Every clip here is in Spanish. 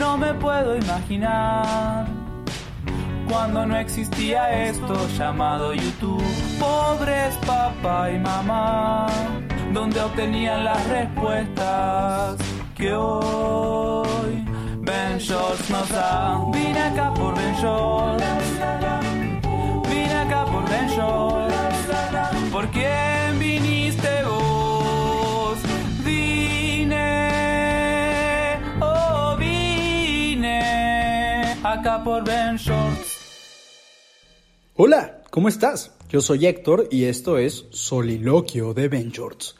No me puedo imaginar cuando no existía esto llamado YouTube. Pobres papá y mamá, donde obtenían las respuestas que hoy Ben Shorts nos da. Vine acá por Ben Shorts. Vine acá por Ben Shorts. ¿Por por Ben Shorts. Hola, ¿cómo estás? Yo soy Héctor y esto es Soliloquio de Ben Shorts.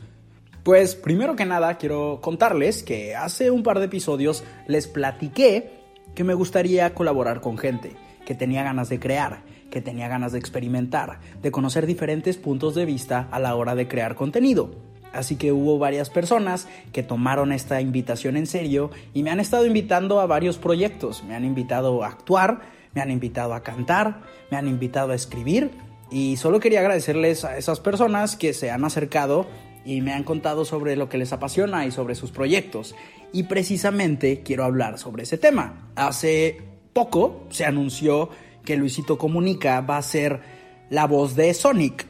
Pues primero que nada quiero contarles que hace un par de episodios les platiqué que me gustaría colaborar con gente, que tenía ganas de crear, que tenía ganas de experimentar, de conocer diferentes puntos de vista a la hora de crear contenido. Así que hubo varias personas que tomaron esta invitación en serio y me han estado invitando a varios proyectos. Me han invitado a actuar, me han invitado a cantar, me han invitado a escribir y solo quería agradecerles a esas personas que se han acercado y me han contado sobre lo que les apasiona y sobre sus proyectos. Y precisamente quiero hablar sobre ese tema. Hace poco se anunció que Luisito Comunica va a ser la voz de Sonic.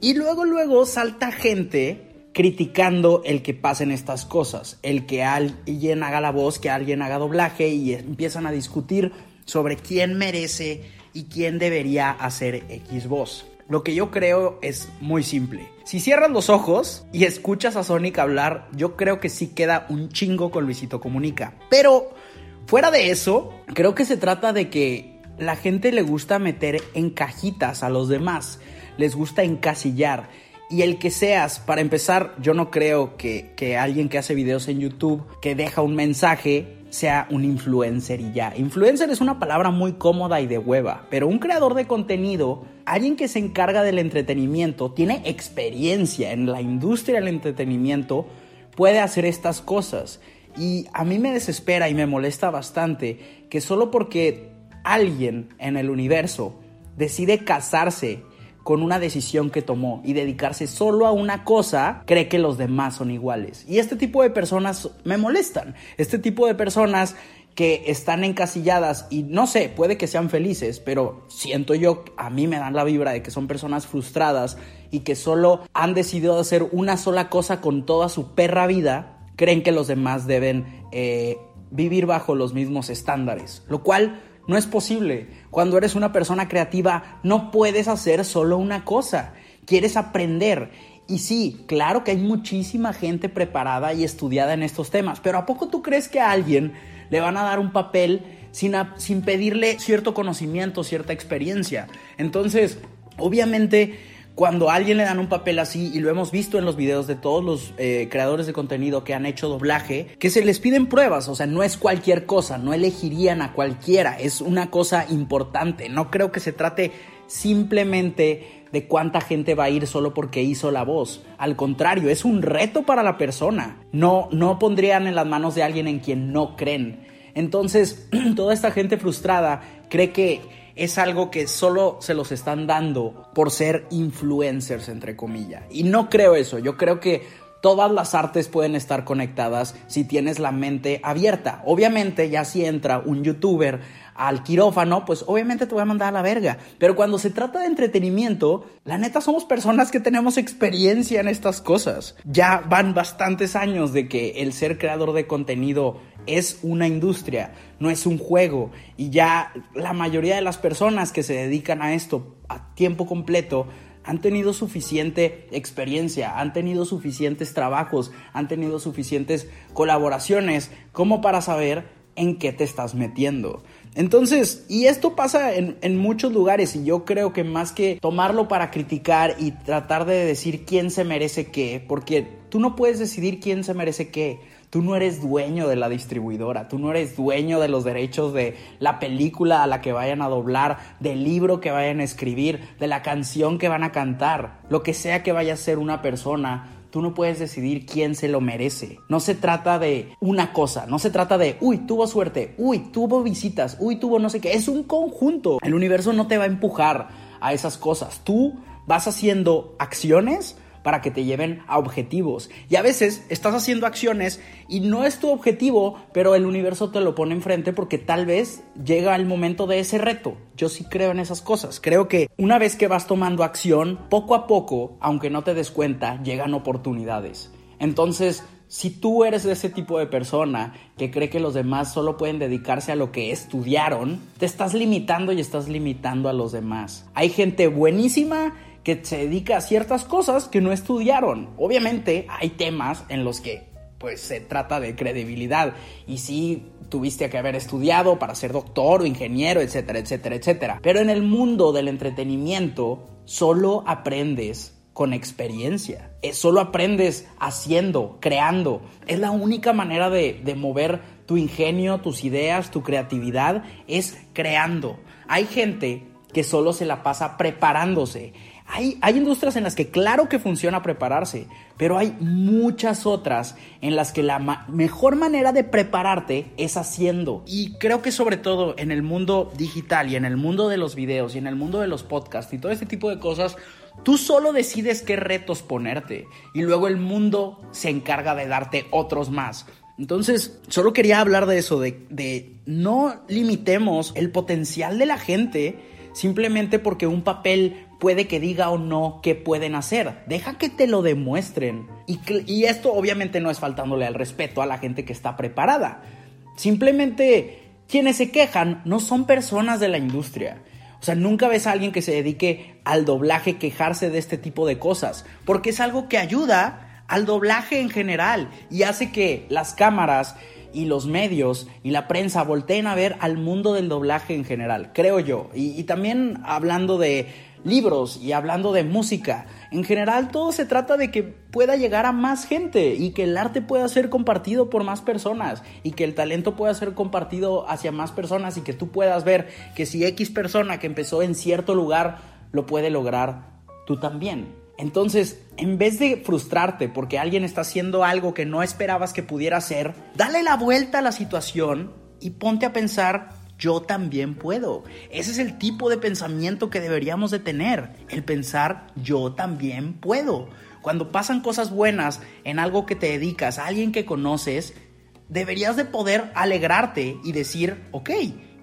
Y luego, luego salta gente criticando el que pasen estas cosas, el que alguien haga la voz, que alguien haga doblaje y empiezan a discutir sobre quién merece y quién debería hacer X voz. Lo que yo creo es muy simple. Si cierras los ojos y escuchas a Sonic hablar, yo creo que sí queda un chingo con Luisito Comunica. Pero fuera de eso, creo que se trata de que la gente le gusta meter en cajitas a los demás, les gusta encasillar. Y el que seas, para empezar, yo no creo que, que alguien que hace videos en YouTube, que deja un mensaje, sea un influencer y ya. Influencer es una palabra muy cómoda y de hueva, pero un creador de contenido, alguien que se encarga del entretenimiento, tiene experiencia en la industria del entretenimiento, puede hacer estas cosas. Y a mí me desespera y me molesta bastante que solo porque alguien en el universo decide casarse con una decisión que tomó y dedicarse solo a una cosa, cree que los demás son iguales. Y este tipo de personas me molestan. Este tipo de personas que están encasilladas y no sé, puede que sean felices, pero siento yo, a mí me dan la vibra de que son personas frustradas y que solo han decidido hacer una sola cosa con toda su perra vida, creen que los demás deben eh, vivir bajo los mismos estándares, lo cual no es posible. Cuando eres una persona creativa, no puedes hacer solo una cosa. Quieres aprender. Y sí, claro que hay muchísima gente preparada y estudiada en estos temas, pero ¿a poco tú crees que a alguien le van a dar un papel sin, sin pedirle cierto conocimiento, cierta experiencia? Entonces, obviamente cuando a alguien le dan un papel así, y lo hemos visto en los videos de todos los eh, creadores de contenido que han hecho doblaje, que se les piden pruebas, o sea, no es cualquier cosa, no elegirían a cualquiera, es una cosa importante, no creo que se trate simplemente de cuánta gente va a ir solo porque hizo la voz. Al contrario, es un reto para la persona. No, no pondrían en las manos de alguien en quien no creen. Entonces, toda esta gente frustrada cree que es algo que solo se los están dando por ser influencers, entre comillas. Y no creo eso, yo creo que todas las artes pueden estar conectadas si tienes la mente abierta. Obviamente, ya si entra un youtuber al quirófano, pues obviamente te voy a mandar a la verga. Pero cuando se trata de entretenimiento, la neta somos personas que tenemos experiencia en estas cosas. Ya van bastantes años de que el ser creador de contenido es una industria, no es un juego. Y ya la mayoría de las personas que se dedican a esto a tiempo completo han tenido suficiente experiencia, han tenido suficientes trabajos, han tenido suficientes colaboraciones como para saber en qué te estás metiendo. Entonces, y esto pasa en, en, muchos lugares y yo creo que más que tomarlo para criticar y tratar de decir quién se merece qué, porque tú no puedes decidir quién se merece qué. Tú no eres dueño de la distribuidora, tú no eres dueño de los derechos de la película a la que vayan a doblar, del libro que vayan a escribir, de la canción que van a cantar, lo que sea que vaya a ser una persona Tú no puedes decidir quién se lo merece. No se trata de una cosa, no se trata de, uy, tuvo suerte, uy, tuvo visitas, uy, tuvo no sé qué. Es un conjunto. El universo no te va a empujar a esas cosas. Tú vas haciendo acciones para que te lleven a objetivos. Y a veces estás haciendo acciones y no es tu objetivo, pero el universo te lo pone enfrente porque tal vez llega el momento de ese reto. Yo sí creo en esas cosas. Creo que una vez que vas tomando acción, poco a poco, aunque no te des cuenta, llegan oportunidades. Entonces, si tú eres de ese tipo de persona que cree que los demás solo pueden dedicarse a lo que estudiaron, te estás limitando y estás limitando a los demás. Hay gente buenísima que se dedica a ciertas cosas que no estudiaron. Obviamente hay temas en los que pues se trata de credibilidad y sí tuviste que haber estudiado para ser doctor o ingeniero, etcétera, etcétera, etcétera. Pero en el mundo del entretenimiento solo aprendes con experiencia. Es, solo aprendes haciendo, creando. Es la única manera de, de mover tu ingenio, tus ideas, tu creatividad, es creando. Hay gente que solo se la pasa preparándose. Hay, industrias en las que claro que funciona prepararse, pero hay muchas otras en las que la mejor manera de prepararte es haciendo. Y creo que sobre todo en el mundo digital y en el mundo de los videos y en el mundo de los podcasts y todo este tipo de cosas, tú solo decides qué retos ponerte y luego el mundo se encarga de darte otros más. Entonces, solo quería hablar de eso, de, no limitemos el potencial de la gente simplemente porque un papel puede que diga o no qué pueden hacer. Deja que te lo demuestren. Y, esto obviamente no es faltándole al respeto a la gente que está preparada. Simplemente quienes se quejan no son personas de la industria. O sea, nunca ves a alguien que se dedique al doblaje quejarse de este tipo de cosas, porque es algo que ayuda al doblaje en general y hace que las cámaras y los medios y la prensa volteen a ver al mundo del doblaje en general, creo yo. y también hablando de libros y hablando de música. En general todo se trata de que pueda llegar a más gente y que el arte pueda ser compartido por más personas y que el talento pueda ser compartido hacia más personas y que tú puedas ver que si X persona que empezó en cierto lugar lo puede lograr, tú también. Entonces, en vez de frustrarte porque alguien está haciendo algo que no esperabas que pudiera hacer, dale la vuelta a la situación y ponte a pensar yo también puedo. Ese es el tipo de pensamiento que deberíamos de tener, el pensar yo también puedo. Cuando pasan cosas buenas en algo que te dedicas, a alguien que conoces, deberías de poder alegrarte y decir, ok,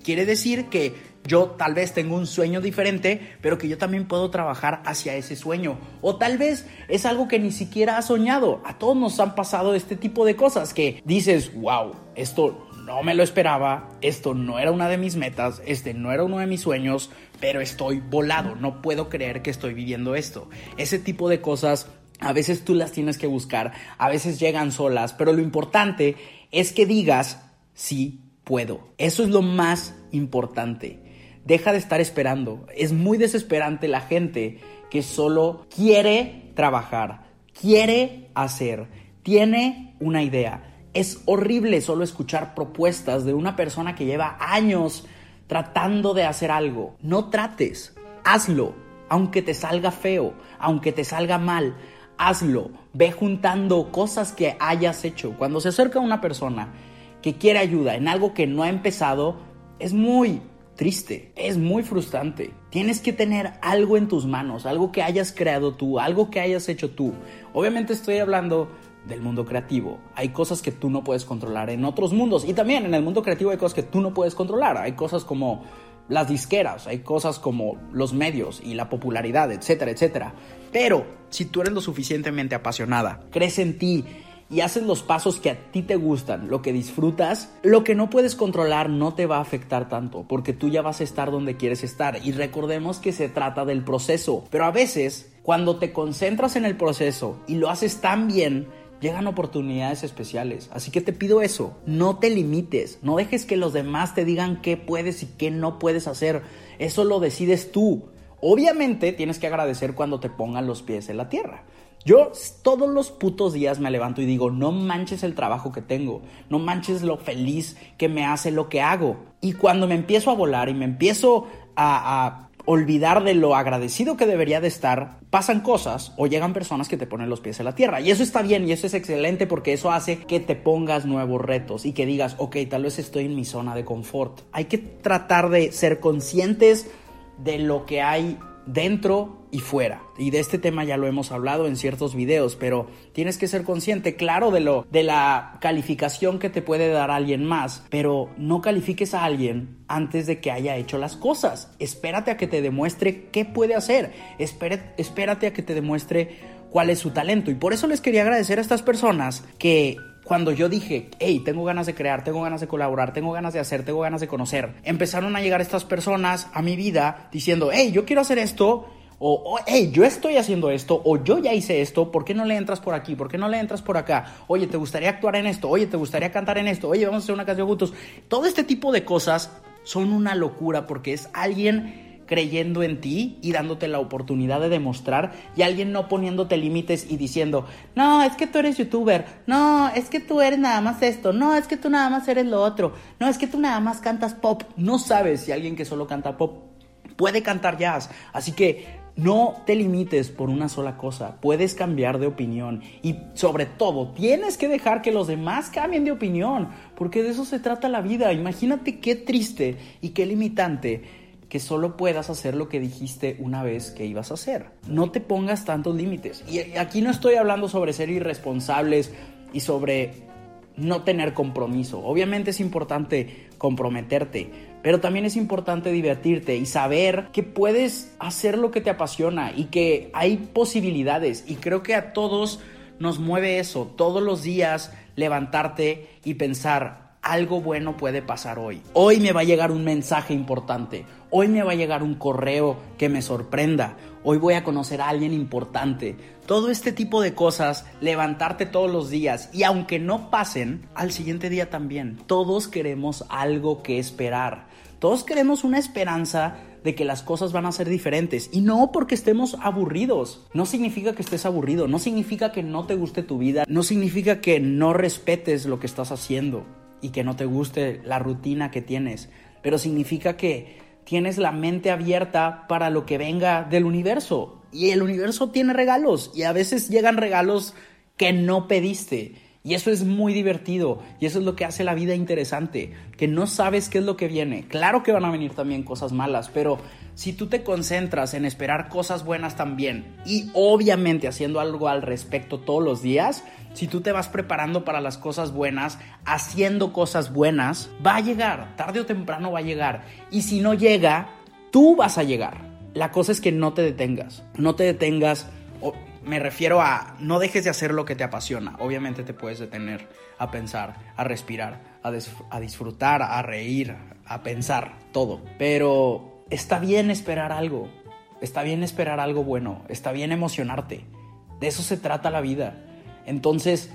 quiere decir que yo tal vez tengo un sueño diferente, pero que yo también puedo trabajar hacia ese sueño. O tal vez es algo que ni siquiera has soñado. A todos nos han pasado este tipo de cosas que dices, wow, esto no me lo esperaba, esto no era una de mis metas, este no era uno de mis sueños, pero estoy volado, no puedo creer que estoy viviendo esto. Ese tipo de cosas a veces tú las tienes que buscar, a veces llegan solas, pero lo importante es que digas, sí puedo. Eso es lo más importante. Deja de estar esperando. Es muy desesperante la gente que solo quiere trabajar, quiere hacer, tiene una idea es horrible solo escuchar propuestas de una persona que lleva años tratando de hacer algo. No trates, hazlo, aunque te salga feo, aunque te salga mal, hazlo. Ve juntando cosas que hayas hecho. Cuando se acerca una persona que quiere ayuda en algo que no ha empezado, es muy triste, es muy frustrante. Tienes que tener algo en tus manos, algo que hayas creado tú, algo que hayas hecho tú. Obviamente estoy hablando del mundo creativo. Hay cosas que tú no puedes controlar en otros mundos. Y también en el mundo creativo hay cosas que tú no puedes controlar. Hay cosas como las disqueras, hay cosas como los medios y la popularidad, etcétera, etcétera. Pero si tú eres lo suficientemente apasionada, crees en ti y haces los pasos que a ti te gustan, lo que disfrutas, lo que no puedes controlar no te va a afectar tanto, porque tú ya vas a estar donde quieres estar. Y recordemos que se trata del proceso. Pero a veces, cuando te concentras en el proceso y lo haces tan bien, llegan oportunidades especiales. Así que te pido eso, no te limites, no dejes que los demás te digan qué puedes y qué no puedes hacer. Eso lo decides tú. Obviamente tienes que agradecer cuando te pongan los pies en la tierra. Yo todos los putos días me levanto y digo, no manches el trabajo que tengo, no manches lo feliz que me hace lo que hago. Y cuando me empiezo a volar y me empiezo a, a olvidar de lo agradecido que debería de estar, pasan cosas o llegan personas que te ponen los pies en la tierra. Y eso está bien y eso es excelente porque eso hace que te pongas nuevos retos y que digas, ok, tal vez estoy en mi zona de confort. Hay que tratar de ser conscientes de lo que hay dentro y fuera. Y de este tema ya lo hemos hablado en ciertos videos, pero tienes que ser consciente, claro, de lo de la calificación que te puede dar alguien más, pero no califiques a alguien antes de que haya hecho las cosas. Espérate a que te demuestre qué puede hacer. espérate a que te demuestre cuál es su talento. Y por eso les quería agradecer a estas personas que cuando yo dije, hey, tengo ganas de crear, tengo ganas de colaborar, tengo ganas de hacer, tengo ganas de conocer, empezaron a llegar estas personas a mi vida diciendo, hey, yo quiero hacer esto. O, hey, yo estoy haciendo esto, o yo ya hice esto, ¿por qué no le entras por aquí? ¿Por qué no le entras por acá? Oye, ¿te gustaría actuar en esto? Oye, ¿te gustaría cantar en esto? Oye, vamos a hacer una canción juntos. Todo este tipo de cosas son una locura porque es alguien creyendo en ti y dándote la oportunidad de demostrar y alguien no poniéndote límites y diciendo, no, es que tú eres youtuber, no, es que tú eres nada más esto, no, es que tú nada más eres lo otro, no, es que tú nada más cantas pop. No sabes si alguien que solo canta pop puede cantar jazz. Así que no te limites por una sola cosa, puedes cambiar de opinión y sobre todo tienes que dejar que los demás cambien de opinión, porque de eso se trata la vida. Imagínate qué triste y qué limitante que solo puedas hacer lo que dijiste una vez que ibas a hacer. No te pongas tantos límites. Y aquí no estoy hablando sobre ser irresponsables y sobre no tener compromiso. Obviamente es importante comprometerte, pero también es importante divertirte y saber que puedes hacer lo que te apasiona y que hay posibilidades. Y creo que a todos nos mueve eso, todos los días levantarte y pensar, algo bueno puede pasar hoy. Hoy me va a llegar un mensaje importante. Hoy me va a llegar un correo que me sorprenda. Hoy voy a conocer a alguien importante. Todo este tipo de cosas, levantarte todos los días y aunque no pasen, al siguiente día también. Todos queremos algo que esperar. Todos queremos una esperanza de que las cosas van a ser diferentes. Y no porque estemos aburridos. No significa que estés aburrido. No significa que no te guste tu vida. No significa que no respetes lo que estás haciendo y que no te guste la rutina que tienes, pero significa que tienes la mente abierta para lo que venga del universo. Y el universo tiene regalos y a veces llegan regalos que no pediste. Y eso es muy divertido y eso es lo que hace la vida interesante, que no sabes qué es lo que viene. Claro que van a venir también cosas malas, pero si tú te concentras en esperar cosas buenas también y obviamente haciendo algo al respecto todos los días, si tú te vas preparando para las cosas buenas, haciendo cosas buenas, va a llegar, tarde o temprano va a llegar. Y si no llega, tú vas a llegar. La cosa es que no te detengas, no te detengas. Me refiero a no dejes de hacer lo que te apasiona. Obviamente te puedes detener a pensar, a respirar, a, a disfrutar, a reír, a pensar, todo. Pero está bien esperar algo, está bien esperar algo bueno, está bien emocionarte. De eso se trata la vida. Entonces,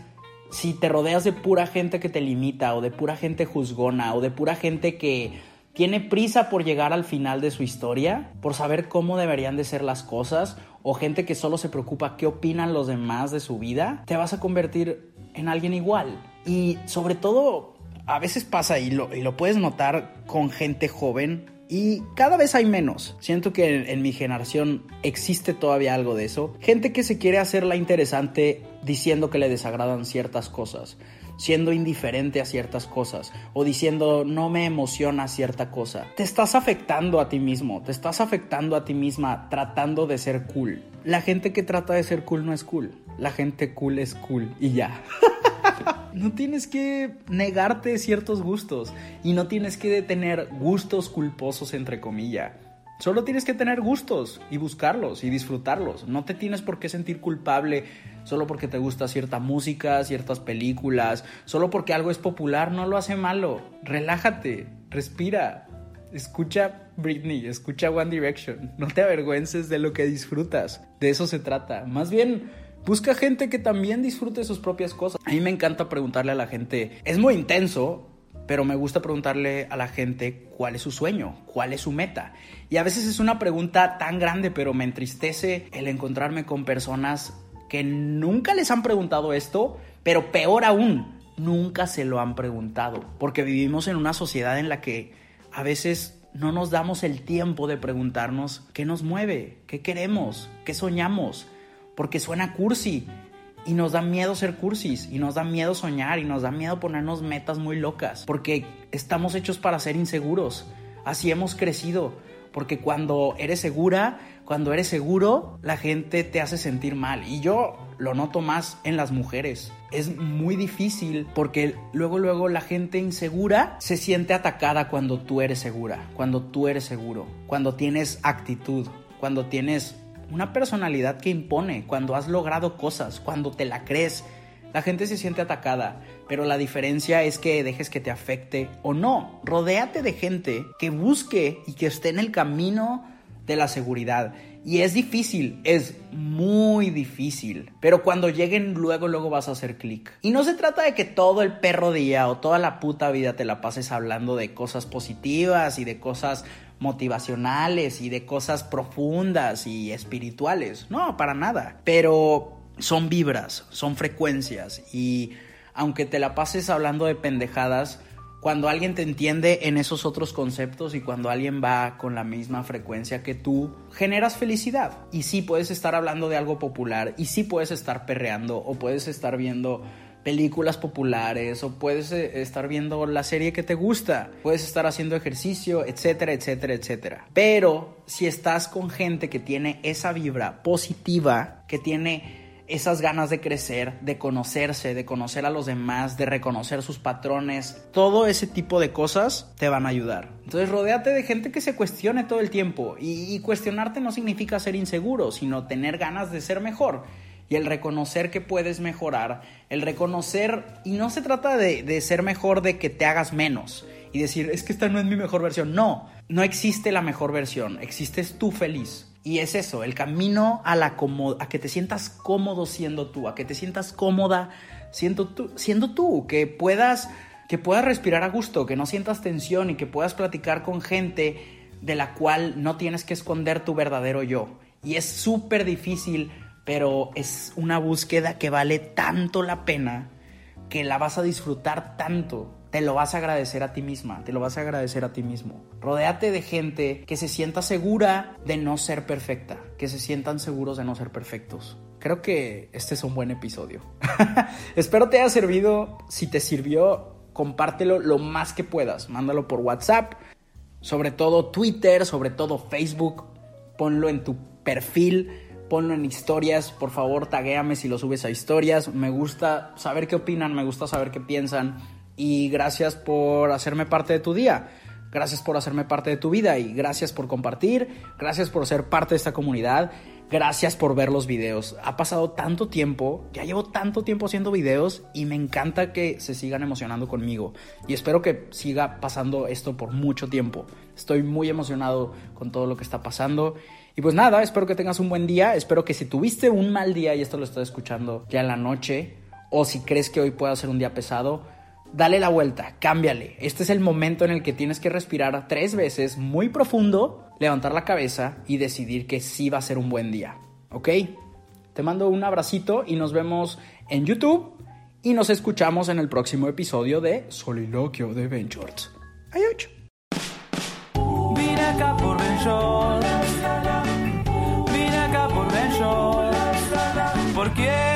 si te rodeas de pura gente que te limita o de pura gente juzgona o de pura gente que tiene prisa por llegar al final de su historia, por saber cómo deberían de ser las cosas, o gente que solo se preocupa qué opinan los demás de su vida, te vas a convertir en alguien igual. Y sobre todo, a veces pasa y lo, y lo puedes notar con gente joven y cada vez hay menos. Siento que en, mi generación existe todavía algo de eso. Gente que se quiere hacer la interesante diciendo que le desagradan ciertas cosas, siendo indiferente a ciertas cosas o diciendo no me emociona cierta cosa. Te estás afectando a ti mismo, te estás afectando a ti misma tratando de ser cool. La gente que trata de ser cool no es cool. La gente cool es cool y ya. no tienes que negarte ciertos gustos y no tienes que tener gustos culposos entre comillas. Solo tienes que tener gustos y buscarlos y disfrutarlos. No te tienes por qué sentir culpable solo porque te gusta cierta música, ciertas películas, solo porque algo es popular, no lo hace malo. Relájate, respira, escucha Britney, escucha One Direction. No te avergüences de lo que disfrutas. De eso se trata. Más bien Busca gente que también disfrute sus propias cosas. A mí me encanta preguntarle a la gente, es muy intenso, pero me gusta preguntarle a la gente cuál es su sueño, cuál es su meta. Y a veces es una pregunta tan grande, pero me entristece el encontrarme con personas que nunca les han preguntado esto, pero peor aún, nunca se lo han preguntado, porque vivimos en una sociedad en la que a veces no nos damos el tiempo de preguntarnos qué nos mueve, qué queremos, qué soñamos, porque suena cursi y nos da miedo ser cursis y nos da miedo soñar y nos da miedo ponernos metas muy locas, porque estamos hechos para ser inseguros, así hemos crecido, porque cuando eres segura, cuando eres seguro, la gente te hace sentir mal. Y yo lo noto más en las mujeres. Es muy difícil porque luego, luego la gente insegura se siente atacada cuando tú eres segura, cuando tú eres seguro, cuando tienes actitud, cuando tienes una personalidad que impone, cuando has logrado cosas, cuando te la crees. La gente se siente atacada, pero la diferencia es que dejes que te afecte o no. Rodéate de gente que busque y que esté en el camino de la seguridad. Y es difícil, es muy difícil. Pero cuando lleguen, luego, luego vas a hacer clic. Y no se trata de que todo el perro día o toda la puta vida te la pases hablando de cosas positivas y de cosas motivacionales y de cosas profundas y espirituales. No, para nada. Pero son vibras, son frecuencias y aunque te la pases hablando de pendejadas, cuando alguien te entiende en esos otros conceptos y cuando alguien va con la misma frecuencia que tú, generas felicidad. Y sí puedes estar hablando de algo popular y sí puedes estar perreando o puedes estar viendo películas populares o puedes eh, estar viendo la serie que te gusta, puedes estar haciendo ejercicio, etcétera, etcétera, etcétera. Pero si estás con gente que tiene esa vibra positiva, que tiene esas ganas de crecer, de conocerse, de conocer a los demás, de reconocer sus patrones, todo ese tipo de cosas te van a ayudar. Entonces rodéate de gente que se cuestione todo el tiempo y, cuestionarte no significa ser inseguro, sino tener ganas de ser mejor y el reconocer que puedes mejorar, el reconocer, y no se trata de, ser mejor de que te hagas menos y decir, es que esta no es mi mejor versión, no, no existe la mejor versión, existes tú feliz. Y es eso, el camino a, la a que te sientas cómodo siendo tú, a que te sientas cómoda siendo tú, tú que puedas que puedas respirar a gusto, que no sientas tensión y que puedas platicar con gente de la cual no tienes que esconder tu verdadero yo. Y es súper difícil, pero es una búsqueda que vale tanto la pena que la vas a disfrutar tanto te lo vas a agradecer a ti misma, te lo vas a agradecer a ti mismo. Rodéate de gente que se sienta segura de no ser perfecta, que se sientan seguros de no ser perfectos. Creo que este es un buen episodio. Espero te haya servido. Si te sirvió, compártelo lo más que puedas. Mándalo por WhatsApp, sobre todo Twitter, sobre todo Facebook. Ponlo en tu perfil ponlo en historias, por favor, taguéame si lo subes a historias. Me gusta saber qué opinan, me gusta saber qué piensan y gracias por hacerme parte de tu día. Gracias por hacerme parte de tu vida y gracias por compartir, gracias por ser parte de esta comunidad, gracias por ver los videos. Ha pasado tanto tiempo, ya llevo tanto tiempo haciendo videos y me encanta que se sigan emocionando conmigo y espero que siga pasando esto por mucho tiempo. Estoy muy emocionado con todo lo que está pasando. Y pues nada, espero que tengas un buen día, espero que si tuviste un mal día y esto lo estás escuchando ya en la noche o si crees que hoy pueda ser un día pesado, dale la vuelta, cámbiale. Este es el momento en el que tienes que respirar tres veces muy profundo, levantar la cabeza y decidir que sí va a ser un buen día. ¿Ok? Te mando un abracito y nos vemos en YouTube y nos escuchamos en el próximo episodio de Soliloquio de Ben Shorts. Adiós. Por Ben Vine acá por Ben ¿Por quién